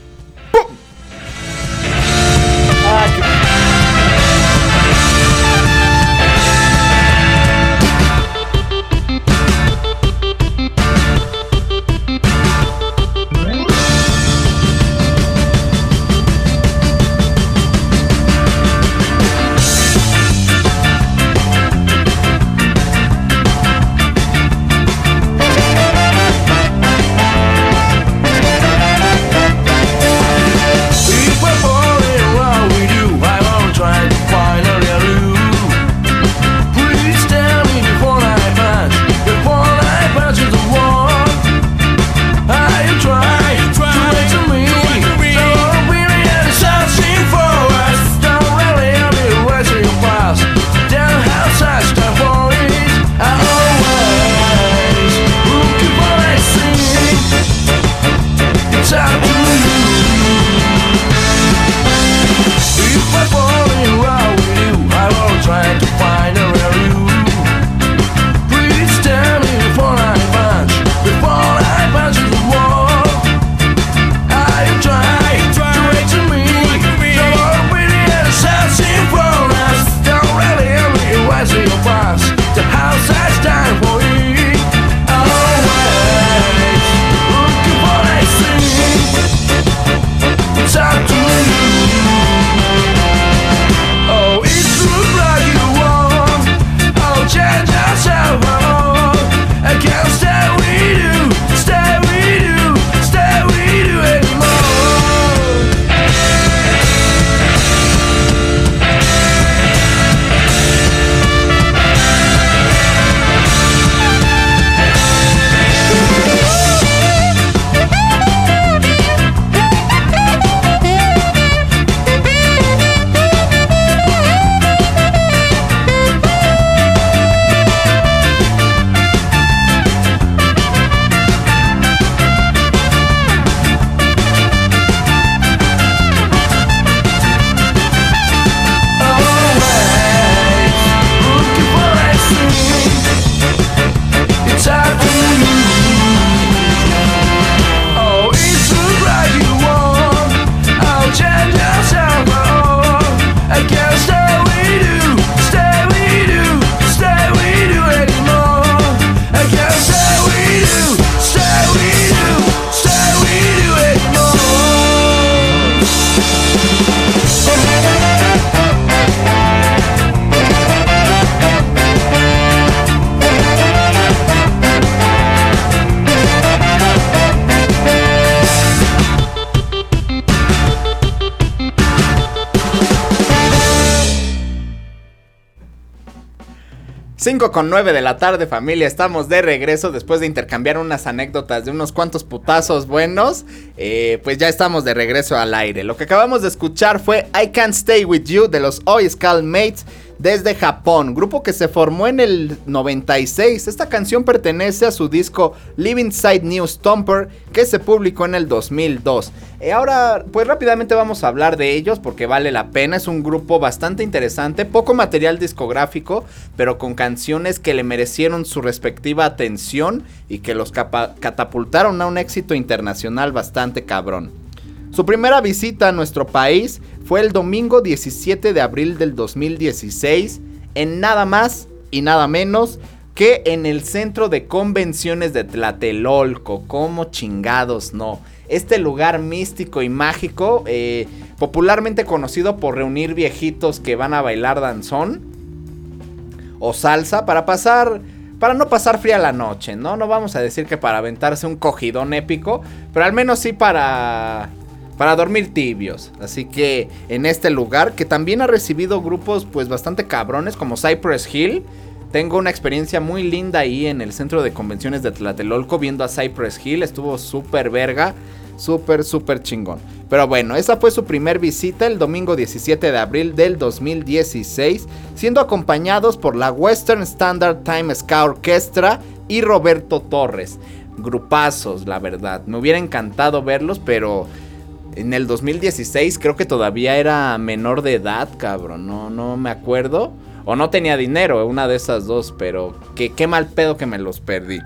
[SPEAKER 2] 5 con 9 de la tarde, familia. Estamos de regreso después de intercambiar unas anécdotas de unos cuantos putazos buenos. Eh, pues ya estamos de regreso al aire. Lo que acabamos de escuchar fue I Can't Stay With You de los Oi Skull Mates desde Japón, grupo que se formó en el 96. Esta canción pertenece a su disco Living Side New Stomper que se publicó en el 2002. Y ahora, pues rápidamente vamos a hablar de ellos porque vale la pena. Es un grupo bastante interesante, poco material discográfico, pero con canciones que le merecieron su respectiva atención y que los catapultaron a un éxito internacional bastante cabrón. Su primera visita a nuestro país fue el domingo 17 de abril del 2016 en nada más y nada menos que en el centro de convenciones de Tlatelolco. Como chingados, no. Este lugar místico y mágico, eh, popularmente conocido por reunir viejitos que van a bailar danzón o salsa para pasar para no pasar fría la noche, ¿no? No vamos a decir que para aventarse un cogidón épico, pero al menos sí para para dormir tibios. Así que en este lugar, que también ha recibido grupos pues bastante cabrones como Cypress Hill, tengo una experiencia muy linda ahí en el centro de convenciones de Tlatelolco viendo a Cypress Hill, estuvo súper verga, súper, súper chingón. Pero bueno, esa fue su primer visita el domingo 17 de abril del 2016, siendo acompañados por la Western Standard Time Ska Orchestra y Roberto Torres. Grupazos, la verdad. Me hubiera encantado verlos, pero en el 2016 creo que todavía era menor de edad, cabrón. No, no me acuerdo. O no tenía dinero, una de esas dos. Pero que, qué mal pedo que me los perdí.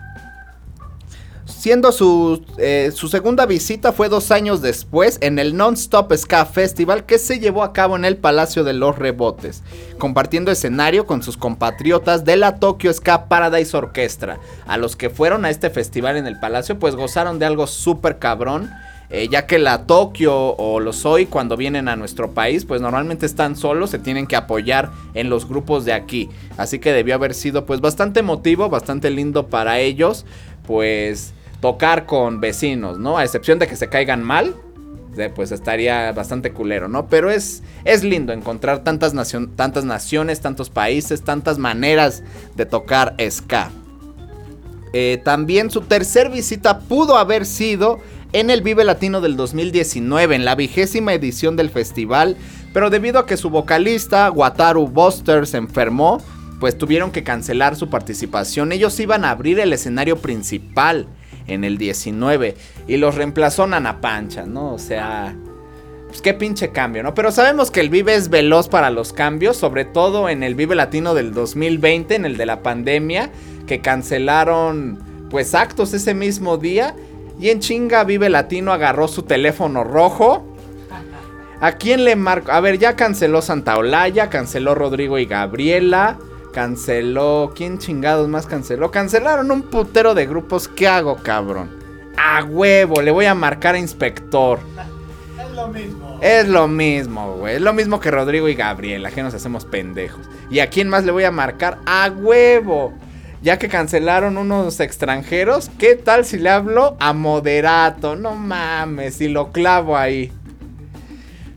[SPEAKER 2] Siendo su, eh, su segunda visita fue dos años después en el Non-Stop Ska Festival que se llevó a cabo en el Palacio de los Rebotes, compartiendo escenario con sus compatriotas de la Tokyo Ska Paradise Orchestra. A los que fueron a este festival en el Palacio pues gozaron de algo súper cabrón eh, ya que la Tokio o los Soy cuando vienen a nuestro país, pues normalmente están solos, se tienen que apoyar en los grupos de aquí. Así que debió haber sido pues bastante emotivo, bastante lindo para ellos, pues tocar con vecinos, ¿no? A excepción de que se caigan mal, pues estaría bastante culero, ¿no? Pero es, es lindo encontrar tantas, tantas naciones, tantos países, tantas maneras de tocar ska. Eh, también su tercer visita pudo haber sido en el Vive Latino del 2019, en la vigésima edición del festival, pero debido a que su vocalista, Wataru Buster, se enfermó, pues tuvieron que cancelar su participación. Ellos iban a abrir el escenario principal en el 19 y los reemplazó Nana Pancha, ¿no? O sea, pues qué pinche cambio, ¿no? Pero sabemos que el Vive es veloz para los cambios, sobre todo en el Vive Latino del 2020, en el de la pandemia, que cancelaron pues actos ese mismo día y en chinga Vive Latino agarró su teléfono rojo. ¿A quién le marco? A ver, ya canceló Santa Olaya, canceló Rodrigo y Gabriela, canceló... ¿Quién chingados más canceló? Cancelaron un putero de grupos. ¿Qué hago, cabrón? A huevo, le voy a marcar a Inspector.
[SPEAKER 4] Es lo mismo.
[SPEAKER 2] Es lo mismo, güey. Es lo mismo que Rodrigo y Gabriela, que nos hacemos pendejos. ¿Y a quién más le voy a marcar? A huevo ya que cancelaron unos extranjeros, ¿qué tal si le hablo a Moderato? No mames, si lo clavo ahí.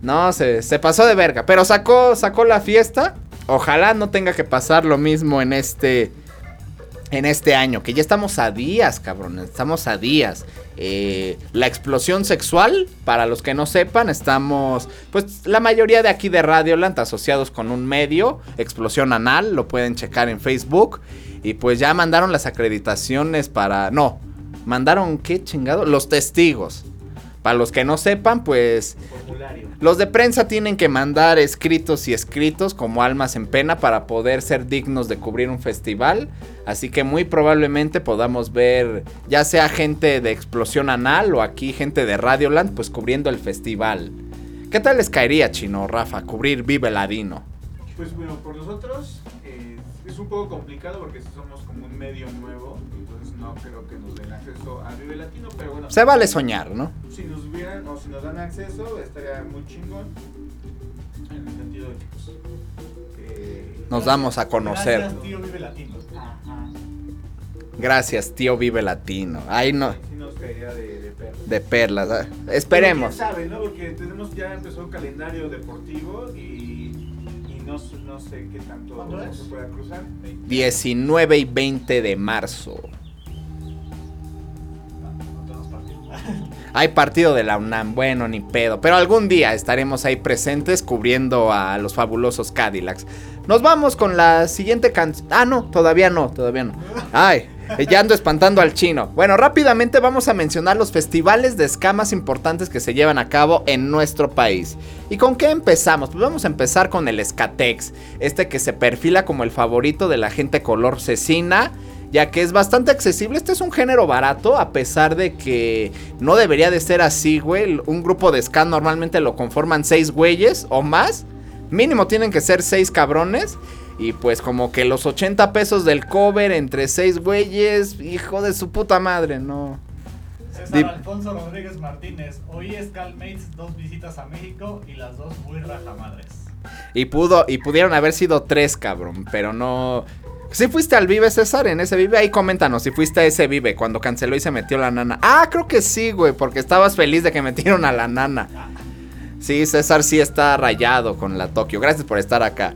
[SPEAKER 2] No, se, pasó de verga, pero sacó, sacó la fiesta. Ojalá no tenga que pasar lo mismo en este en este año, que ya estamos a días, cabrón, estamos a días. Eh, la explosión sexual, para los que no sepan, estamos, pues la mayoría de aquí de Radioland asociados con un medio, explosión anal, lo pueden checar en Facebook. Y pues ya mandaron las acreditaciones para... No, mandaron qué chingado? Los testigos. Para los que no sepan, pues los de prensa tienen que mandar escritos y escritos como almas en pena para poder ser dignos de cubrir un festival. Así que muy probablemente podamos ver ya sea gente de Explosión Anal o aquí gente de Radioland pues cubriendo el festival. ¿Qué tal les caería, Chino, Rafa, cubrir Vive Ladino?
[SPEAKER 3] Pues bueno, por nosotros es un poco complicado porque somos como un medio nuevo, entonces no creo que nos den acceso a Vive Latino, pero bueno.
[SPEAKER 2] Se vale soñar, ¿no?
[SPEAKER 3] Si nos hubieran o si nos dan acceso, estaría muy chingón. En el sentido de que pues, eh,
[SPEAKER 2] nos damos a conocer.
[SPEAKER 4] Gracias, tío Vive Latino.
[SPEAKER 3] Ajá.
[SPEAKER 2] Gracias, tío Vive Latino. Ahí no.
[SPEAKER 3] Sí nos caería de, de perlas.
[SPEAKER 2] De perlas. ah, Esperemos.
[SPEAKER 3] Pero quién sabe, ¿no? Porque tenemos ya empezó un calendario deportivo y no, sé qué tanto
[SPEAKER 4] ¿Cuándo es?
[SPEAKER 3] se pueda cruzar.
[SPEAKER 2] 19 y 20 de marzo.
[SPEAKER 4] No, no tenemos partido.
[SPEAKER 2] Hay partido de la UNAM, bueno, ni pedo. Pero algún día estaremos ahí presentes cubriendo a los fabulosos Cadillacs. Nos vamos con la siguiente canción. Ah, no, todavía no, todavía no. Ay, ya ando espantando al chino. Bueno, rápidamente vamos a mencionar los festivales de ska más importantes que se llevan a cabo en nuestro país. ¿Y con qué empezamos? Pues vamos a empezar con el Skatex, este que se perfila como el favorito de la gente color cecina ya que es bastante accesible. Este es un género barato, a pesar de que no debería de ser así, güey. Un grupo de ska normalmente lo conforman seis güeyes o más. Mínimo tienen que ser seis cabrones. Y pues como que los 80 pesos del cover entre seis güeyes, hijo de su puta madre, no.
[SPEAKER 4] César
[SPEAKER 2] Dip.
[SPEAKER 4] Alfonso Rodríguez Martínez. Hoy es Calmates, dos visitas a México y las dos muy rajamadres.
[SPEAKER 2] Y pudo, y pudieron haber sido tres, cabrón, pero no. Si fuiste al Vive, César, en ese Vive, ahí coméntanos si fuiste a ese Vive cuando canceló y se metió la nana. Ah, creo que sí, güey, porque estabas feliz de que metieron a la nana. Sí, César sí está rayado con la Tokio. Gracias por estar acá.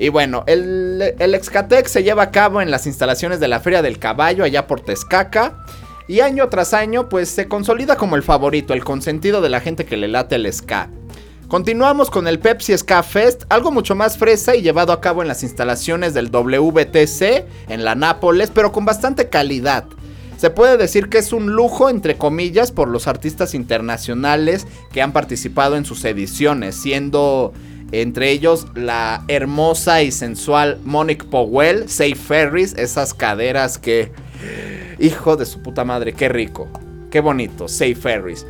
[SPEAKER 2] Y bueno, el, el Excatec se lleva a cabo en las instalaciones de la Feria del Caballo, allá por Tezcaca. Y año tras año, pues se consolida como el favorito, el consentido de la gente que le late el ska. Continuamos con el Pepsi Ska Fest, algo mucho más fresa y llevado a cabo en las instalaciones del WTC en la Nápoles, pero con bastante calidad. Se puede decir que es un lujo, entre comillas, por los artistas internacionales que han participado en sus ediciones, siendo entre ellos la hermosa y sensual Monique Powell, Say Ferris, esas caderas que... Hijo de su puta madre, qué rico, qué bonito, Say Ferris.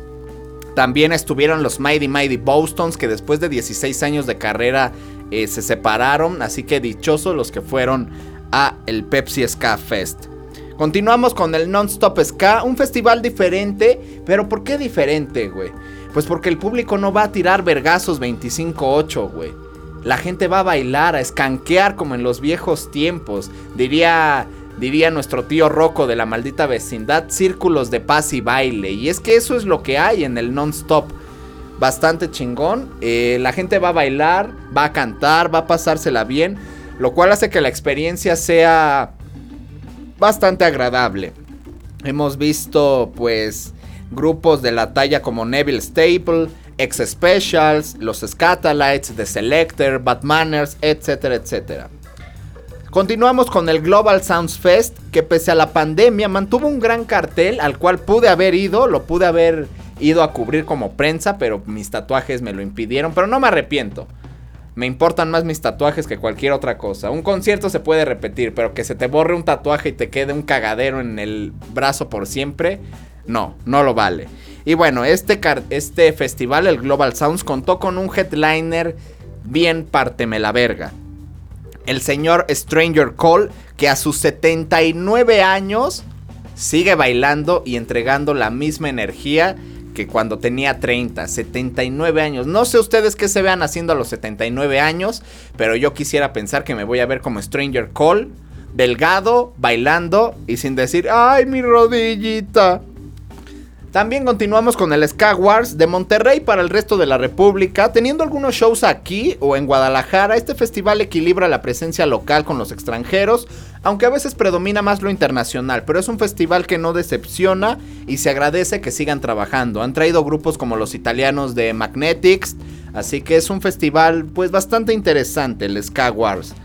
[SPEAKER 2] También estuvieron los Mighty Mighty Bostons que después de 16 años de carrera eh, se separaron, así que dichosos los que fueron a el Pepsi Ska Fest. Continuamos con el Non-Stop Ska, un festival diferente, pero ¿por qué diferente, güey? Pues porque el público no va a tirar vergazos 25-8, güey. La gente va a bailar, a escanquear como en los viejos tiempos. Diría, diría nuestro tío Rocco de la maldita vecindad, círculos de paz y baile. Y es que eso es lo que hay en el non-stop. Bastante chingón. Eh, la gente va a bailar, va a cantar, va a pasársela bien. Lo cual hace que la experiencia sea bastante agradable. Hemos visto pues grupos de la talla como Neville Staple, X Specials, los Scatalites, The Selector, Batmaners, etcétera, etcétera. Continuamos con el Global Sounds Fest, que pese a la pandemia mantuvo un gran cartel al cual pude haber ido, lo pude haber ido a cubrir como prensa, pero mis tatuajes me lo impidieron, pero no me arrepiento. Me importan más mis tatuajes que cualquier otra cosa. Un concierto se puede repetir, pero que se te borre un tatuaje y te quede un cagadero en el brazo por siempre, no, no lo vale. Y bueno, este, este festival, el Global Sounds, contó con un headliner bien parteme la verga. El señor Stranger Call, que a sus 79 años sigue bailando y entregando la misma energía que cuando tenía 30, 79 años. No sé ustedes qué se vean haciendo a los 79 años, pero yo quisiera pensar que me voy a ver como Stranger Call, delgado, bailando y sin decir, ay, mi rodillita. También continuamos con el Ska Wars de Monterrey para el resto de la República, teniendo algunos shows aquí o en Guadalajara. Este festival equilibra la presencia local con los extranjeros, aunque a veces predomina más lo internacional, pero es un festival que no decepciona y se agradece que sigan trabajando. Han traído grupos como los italianos de Magnetics, así que es un festival pues bastante interesante el Ska Wars.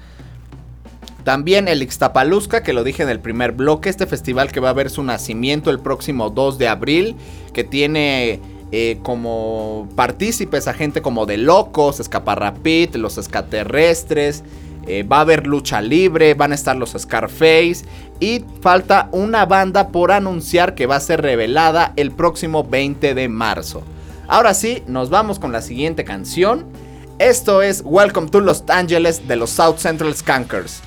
[SPEAKER 2] También el Ixtapalusca, que lo dije en el primer bloque, este festival que va a ver su nacimiento el próximo 2 de abril, que tiene eh, como partícipes a gente como de Locos, Escaparrapit, los Escaterrestres, eh, va a haber lucha libre, van a estar los Scarface y falta una banda por anunciar que va a ser revelada el próximo 20 de marzo. Ahora sí, nos vamos con la siguiente canción. Esto es Welcome to Los Angeles de los South Central Skankers.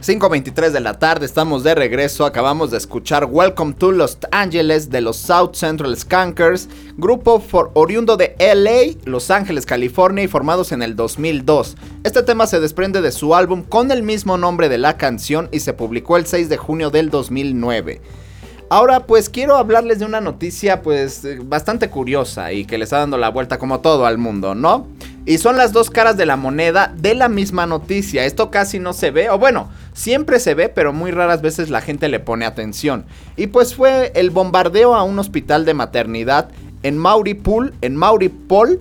[SPEAKER 2] 5.23 de la tarde, estamos de regreso, acabamos de escuchar Welcome to Los Angeles de los South Central Skankers, grupo for, oriundo de LA, Los Ángeles, California y formados en el 2002. Este tema se desprende de su álbum con el mismo nombre de la canción y se publicó el 6 de junio del 2009. Ahora pues quiero hablarles de una noticia pues eh, bastante curiosa y que le está dando la vuelta como todo al mundo, ¿no? Y son las dos caras de la moneda de la misma noticia. Esto casi no se ve, o bueno, siempre se ve, pero muy raras veces la gente le pone atención. Y pues fue el bombardeo a un hospital de maternidad en Mauripol, en Mauripol,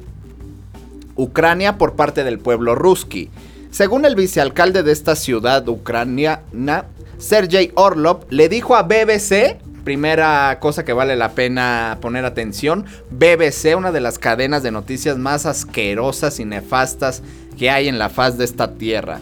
[SPEAKER 2] Ucrania por parte del pueblo ruski. Según el vicealcalde de esta ciudad ucraniana, Sergei Orlov, le dijo a BBC primera cosa que vale la pena poner atención, BBC, una de las cadenas de noticias más asquerosas y nefastas que hay en la faz de esta tierra.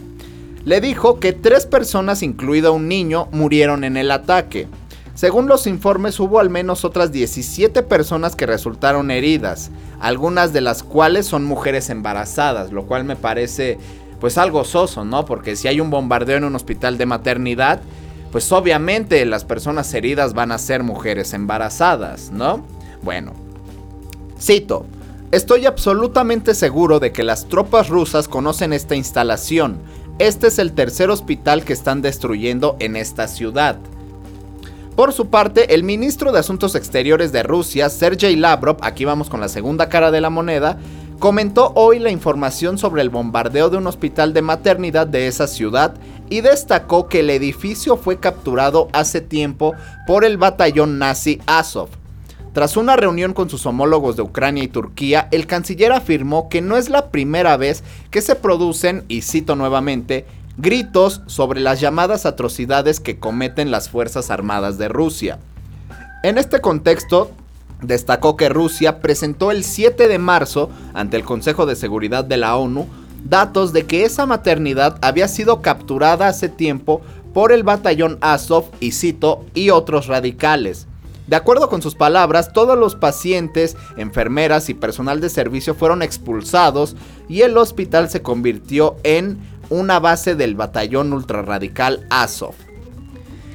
[SPEAKER 2] Le dijo que tres personas, incluido un niño, murieron en el ataque. Según los informes hubo al menos otras 17 personas que resultaron heridas, algunas de las cuales son mujeres embarazadas, lo cual me parece pues algo soso, ¿no? Porque si hay un bombardeo en un hospital de maternidad, pues obviamente las personas heridas van a ser mujeres embarazadas, ¿no? Bueno, cito, estoy absolutamente seguro de que las tropas rusas conocen esta instalación. Este es el tercer hospital que están destruyendo en esta ciudad. Por su parte, el ministro de Asuntos Exteriores de Rusia, Sergei Lavrov, aquí vamos con la segunda cara de la moneda, comentó hoy la información sobre el bombardeo de un hospital de maternidad de esa ciudad y destacó que el edificio fue capturado hace tiempo por el batallón nazi Azov. Tras una reunión con sus homólogos de Ucrania y Turquía, el canciller afirmó que no es la primera vez que se producen, y cito nuevamente, gritos sobre las llamadas atrocidades que cometen las Fuerzas Armadas de Rusia. En este contexto, destacó que Rusia presentó el 7 de marzo ante el Consejo de Seguridad de la ONU datos de que esa maternidad había sido capturada hace tiempo por el batallón Azov y Cito y otros radicales. De acuerdo con sus palabras, todos los pacientes, enfermeras y personal de servicio fueron expulsados y el hospital se convirtió en una base del batallón ultrarradical Azov.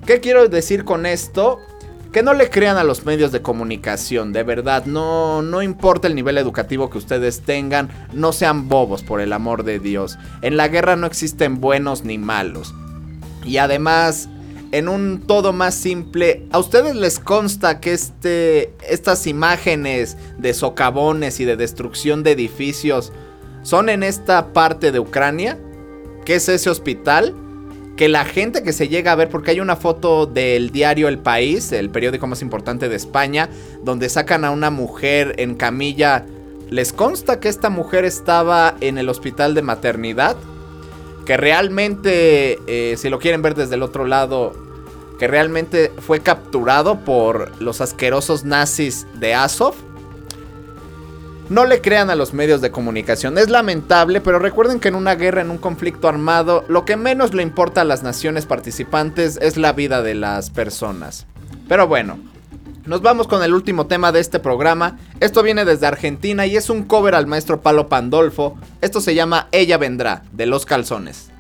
[SPEAKER 2] ¿Qué quiero decir con esto? Que no le crean a los medios de comunicación, de verdad, no, no importa el nivel educativo que ustedes tengan, no sean bobos por el amor de Dios. En la guerra no existen buenos ni malos. Y además, en un todo más simple, ¿a ustedes les consta que este, estas imágenes de socavones y de destrucción de edificios son en esta parte de Ucrania? ¿Qué es ese hospital? Que la gente que se llega a ver, porque hay una foto del diario El País, el periódico más importante de España, donde sacan a una mujer en camilla. ¿Les consta que esta mujer estaba en el hospital de maternidad? Que realmente, eh, si lo quieren ver desde el otro lado, que realmente fue capturado por los asquerosos nazis de Azov. No le crean a los medios de comunicación, es lamentable, pero recuerden que en una guerra, en un conflicto armado, lo que menos le importa a las naciones participantes es la vida de las personas. Pero bueno, nos vamos con el último tema de este programa. Esto viene desde Argentina y es un cover al maestro Palo Pandolfo. Esto se llama Ella Vendrá, de Los Calzones.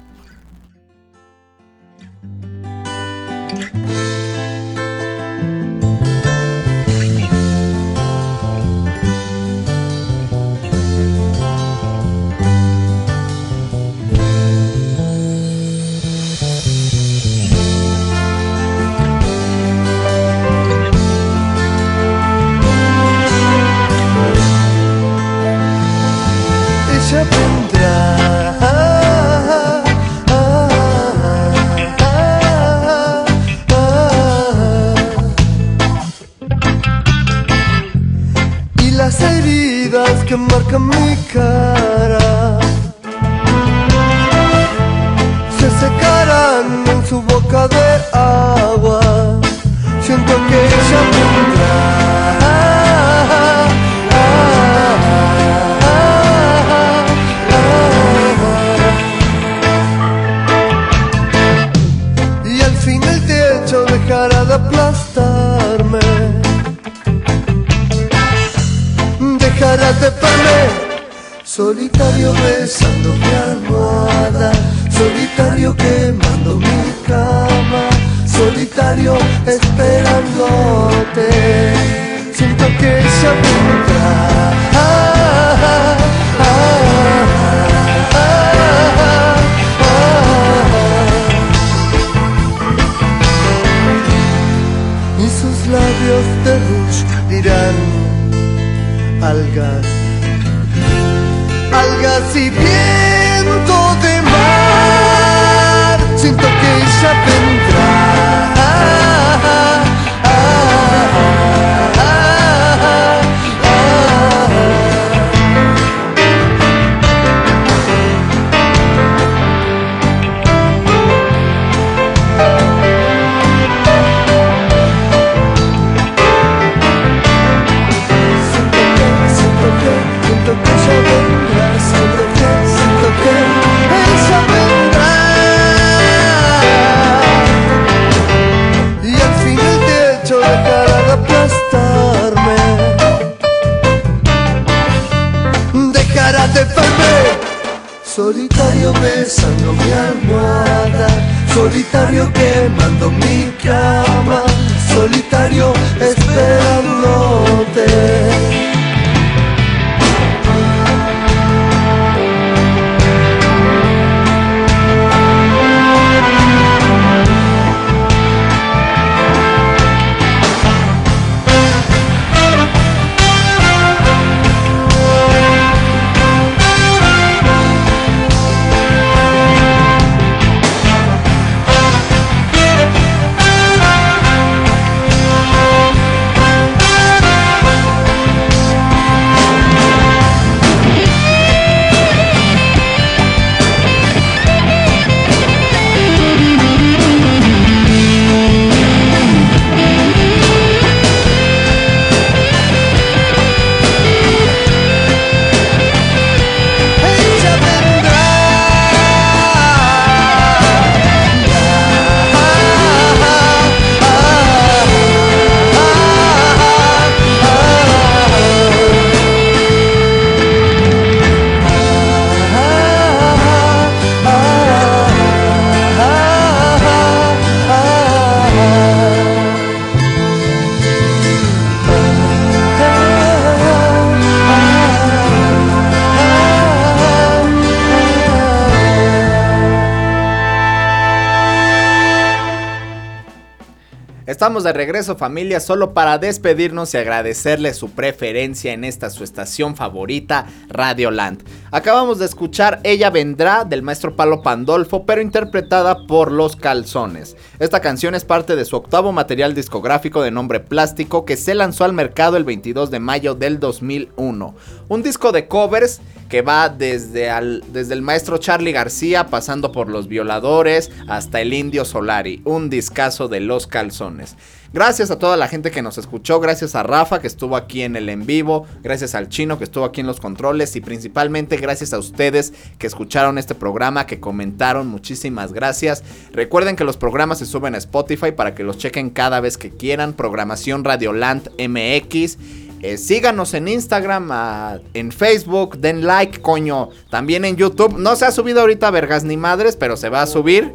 [SPEAKER 2] Estamos de regreso familia solo para despedirnos y agradecerle su preferencia en esta su estación favorita, Radio Land. Acabamos de escuchar Ella Vendrá del maestro Palo Pandolfo, pero interpretada por Los Calzones. Esta canción es parte de su octavo material discográfico de nombre Plástico que se lanzó al mercado el 22 de mayo del 2001. Un disco de covers que va desde, al- desde el maestro Charlie García, pasando por los violadores, hasta el indio Solari, un discazo de los calzones. Gracias a toda la gente que nos escuchó, gracias a Rafa que estuvo aquí en el en vivo, gracias al chino que estuvo aquí en los controles y principalmente gracias a ustedes que escucharon este programa, que comentaron, muchísimas gracias. Recuerden que los programas se suben a Spotify para que los chequen cada vez que quieran, programación Radioland MX. Eh, síganos en Instagram, ah, en Facebook, den like, coño. También en YouTube. No se ha subido ahorita vergas ni madres, pero se va a subir.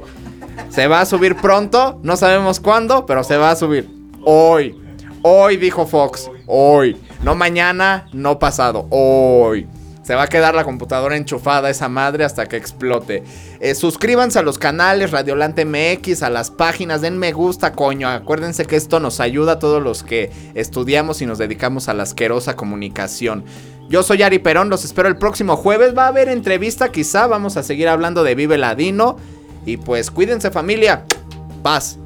[SPEAKER 2] Se va a subir pronto. No sabemos cuándo, pero se va a subir. Hoy. Hoy, dijo Fox. Hoy. No mañana, no pasado. Hoy. Se va a quedar la computadora enchufada esa madre hasta que explote. Eh, suscríbanse a los canales Radiolante MX, a las páginas, den me gusta, coño. Acuérdense que esto nos ayuda a todos los que estudiamos y nos dedicamos a la asquerosa comunicación. Yo soy Ari Perón, los espero el próximo jueves. Va a haber entrevista, quizá. Vamos a seguir hablando de Vive Ladino. Y pues cuídense, familia. Paz.